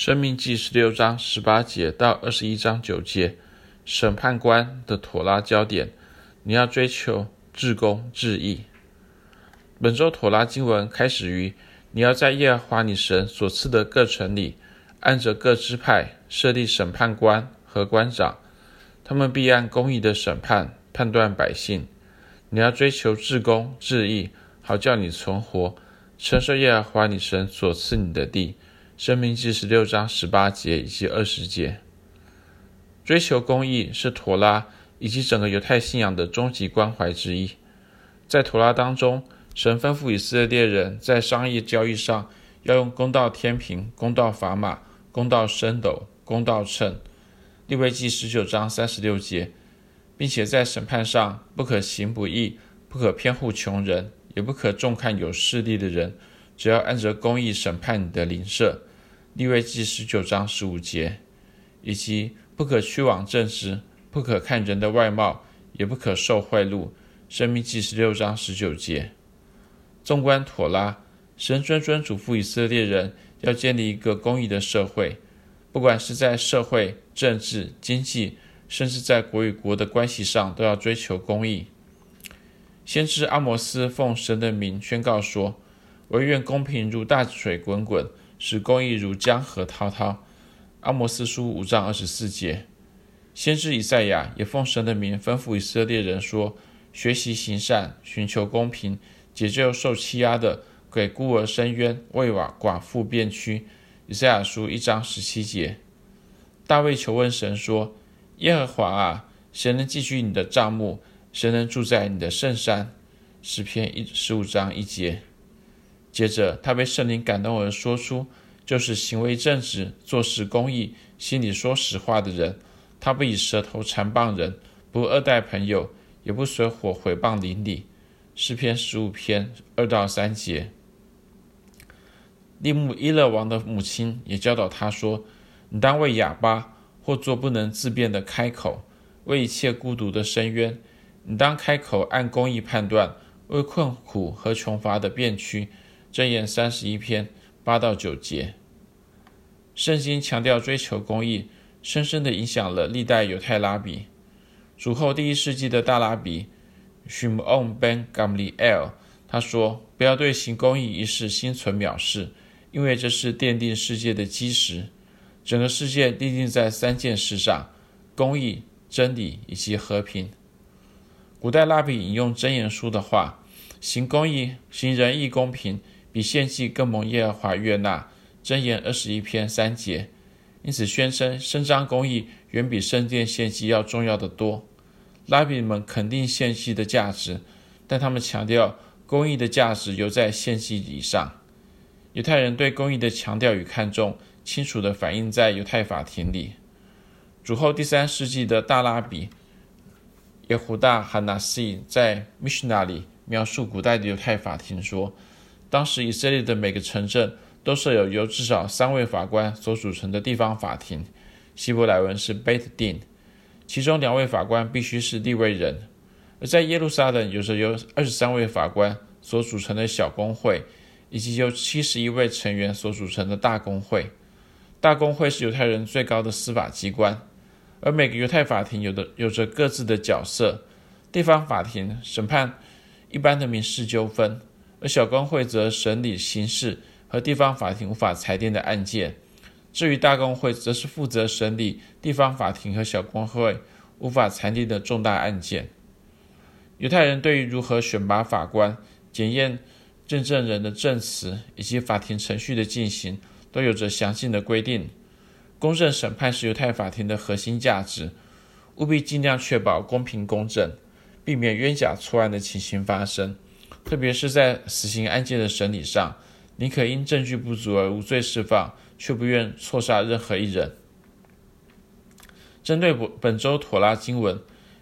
生命记十六章十八节到二十一章九节，审判官的妥拉焦点，你要追求至公至义。本周妥拉经文开始于你要在耶和华你神所赐的各城里，按着各支派设立审判官和官长，他们必按公义的审判判断百姓。你要追求至公至义，好叫你存活，承受耶和华你神所赐你的地。申命记十六章十八节以及二十节，追求公义是妥拉以及整个犹太信仰的终极关怀之一。在妥拉当中，神吩咐以色列人在商业交易上要用公道天平、公道砝码、公道升斗、公道秤。利未记十九章三十六节，并且在审判上不可行不义，不可偏护穷人，也不可重看有势力的人，只要按着公义审判你的邻舍。利未记十九章十五节，以及不可屈枉正直，不可看人的外貌，也不可受贿赂。申命记十六章十九节。纵观妥拉，神谆谆嘱咐以色列人要建立一个公义的社会，不管是在社会、政治、经济，甚至在国与国的关系上，都要追求公义。先知阿摩斯奉神的名宣告说：“惟愿公平如大水滚滚。”使公义如江河滔滔。阿摩斯书五章二十四节，先知以赛亚也奉神的名吩咐以色列人说：学习行善，寻求公平，解救受欺压的，给孤儿伸冤，为寡寡妇辨屈。以赛亚书一章十七节，大卫求问神说：耶和华啊，谁能寄居你的帐幕？谁能住在你的圣山？诗篇一十五章一节。接着，他被圣灵感动而说出：“就是行为正直、做事公义、心里说实话的人。他不以舌头缠谤人，不恶待朋友，也不随伙毁谤邻里。”诗篇十五篇二到三节。利木伊勒王的母亲也教导他说：“你当为哑巴或做不能自辩的开口，为一切孤独的伸冤。你当开口按公义判断，为困苦和穷乏的辨屈。”箴言三十一篇八到九节，圣经强调追求公义，深深地影响了历代犹太拉比。主后第一世纪的大拉比 Shimon ben Gamliel，他说：“不要对行公义一事心存藐视，因为这是奠定世界的基石。整个世界立定在三件事上：公义、真理以及和平。”古代拉比引用箴言书的话：“行公义，行仁义，公平。”比献祭更蒙耶和华悦纳，箴言二十一篇三节，因此宣称伸张公义远比圣殿献祭要重要得多。拉比们肯定献祭的价值，但他们强调公义的价值犹在献祭以上。犹太人对公义的强调与看重，清楚地反映在犹太法庭里。主后第三世纪的大拉比耶胡大哈纳西在《密什纳》里描述古代的犹太法庭说。当时以色列的每个城镇都设有由至少三位法官所组成的地方法庭，希伯来文是 Beit Din，其中两位法官必须是利未人；而在耶路撒冷有着由二十三位法官所组成的小公会，以及由七十一位成员所组成的大公会。大公会是犹太人最高的司法机关，而每个犹太法庭有的有着各自的角色。地方法庭审判一般的民事纠纷。而小公会则审理刑事和地方法庭无法裁定的案件，至于大公会，则是负责审理地方法庭和小公会无法裁定的重大案件。犹太人对于如何选拔法官、检验见证人的证词以及法庭程序的进行，都有着详尽的规定。公正审判是犹太法庭的核心价值，务必尽量确保公平公正，避免冤假错案的情形发生。特别是在死刑案件的审理上，宁可因证据不足而无罪释放，却不愿错杀任何一人。针对本本周妥拉经文，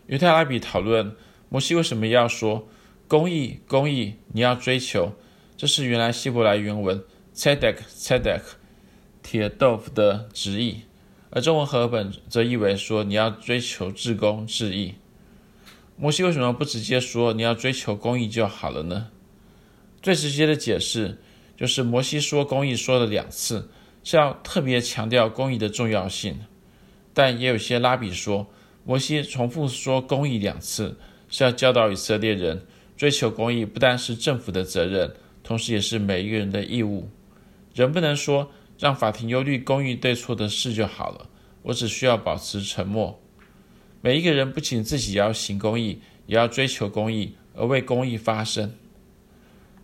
犹太拉比讨论摩西为什么要说公义，公义，你要追求，这是原来希伯来原文 tzedek tzedek 铁豆腐的直译，而中文和本则译为说你要追求至公至义。摩西为什么不直接说你要追求公义就好了呢？最直接的解释就是摩西说公义说了两次，是要特别强调公义的重要性。但也有些拉比说，摩西重复说公义两次，是要教导以色列人，追求公义不单是政府的责任，同时也是每一个人的义务。人不能说让法庭忧虑公义对错的事就好了，我只需要保持沉默。每一个人不仅自己要行公义，也要追求公义，而为公义发声。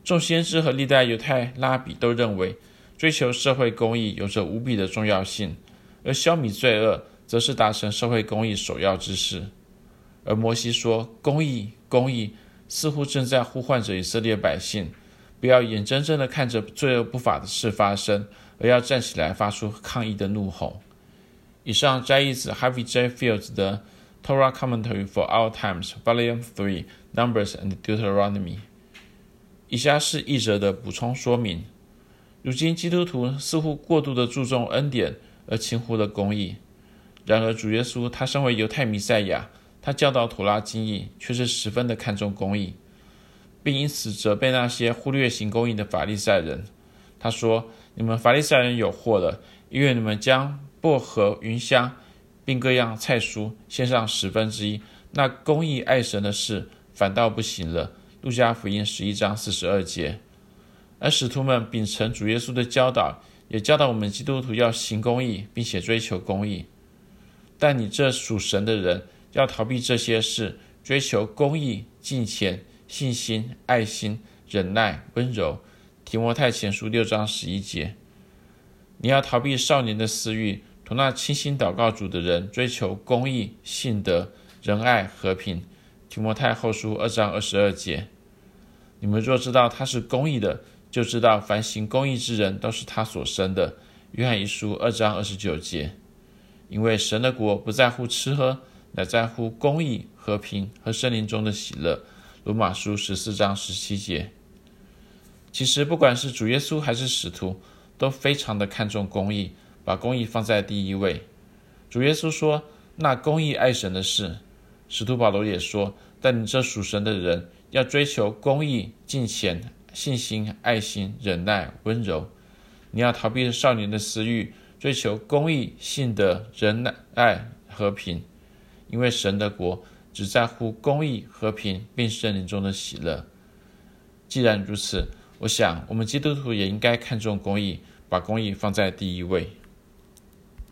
众先知和历代犹太拉比都认为，追求社会公义有着无比的重要性，而消弭罪恶则是达成社会公义首要之事。而摩西说：“公义，公义”，似乎正在呼唤着以色列百姓，不要眼睁睁地看着罪恶不法的事发生，而要站起来发出抗议的怒吼。以上摘译自 Harvey J. Fields 的《Torah Commentary for Our Times》Volume Three Numbers and Deuteronomy。以下是译者的补充说明：如今基督徒似乎过度的注重恩典，而轻忽了公义。然而主耶稣他身为犹太弥赛亚，他教导妥拉经义，却是十分的看重公义，并因此责备那些忽略行公义的法利赛人。他说：“你们法利赛人有祸了，因为你们将薄荷、芸香，并各样菜蔬献上十分之一，那公义爱神的事反倒不行了。”路加福音十一章四十二节，而使徒们秉承主耶稣的教导，也教导我们基督徒要行公义，并且追求公义。但你这属神的人，要逃避这些事，追求公义、敬虔、信心、爱心、忍耐、温柔。提摩太前书六章十一节，你要逃避少年的私欲，同那倾心祷告主的人追求公义、信德、仁爱、和平。提摩太后书二章二十二节。你们若知道他是公义的，就知道凡行公义之人都是他所生的。约翰一书二章二十九节，因为神的国不在乎吃喝，乃在乎公义、和平和圣灵中的喜乐。罗马书十四章十七节。其实不管是主耶稣还是使徒，都非常的看重公义，把公义放在第一位。主耶稣说：“那公义爱神的事。”使徒保罗也说：“但你这属神的人。”要追求公义、敬虔、信心、爱心、忍耐、温柔。你要逃避少年的私欲，追求公义、信德、仁爱、和平。因为神的国只在乎公义、和平，并圣灵中的喜乐。既然如此，我想我们基督徒也应该看重公义，把公义放在第一位。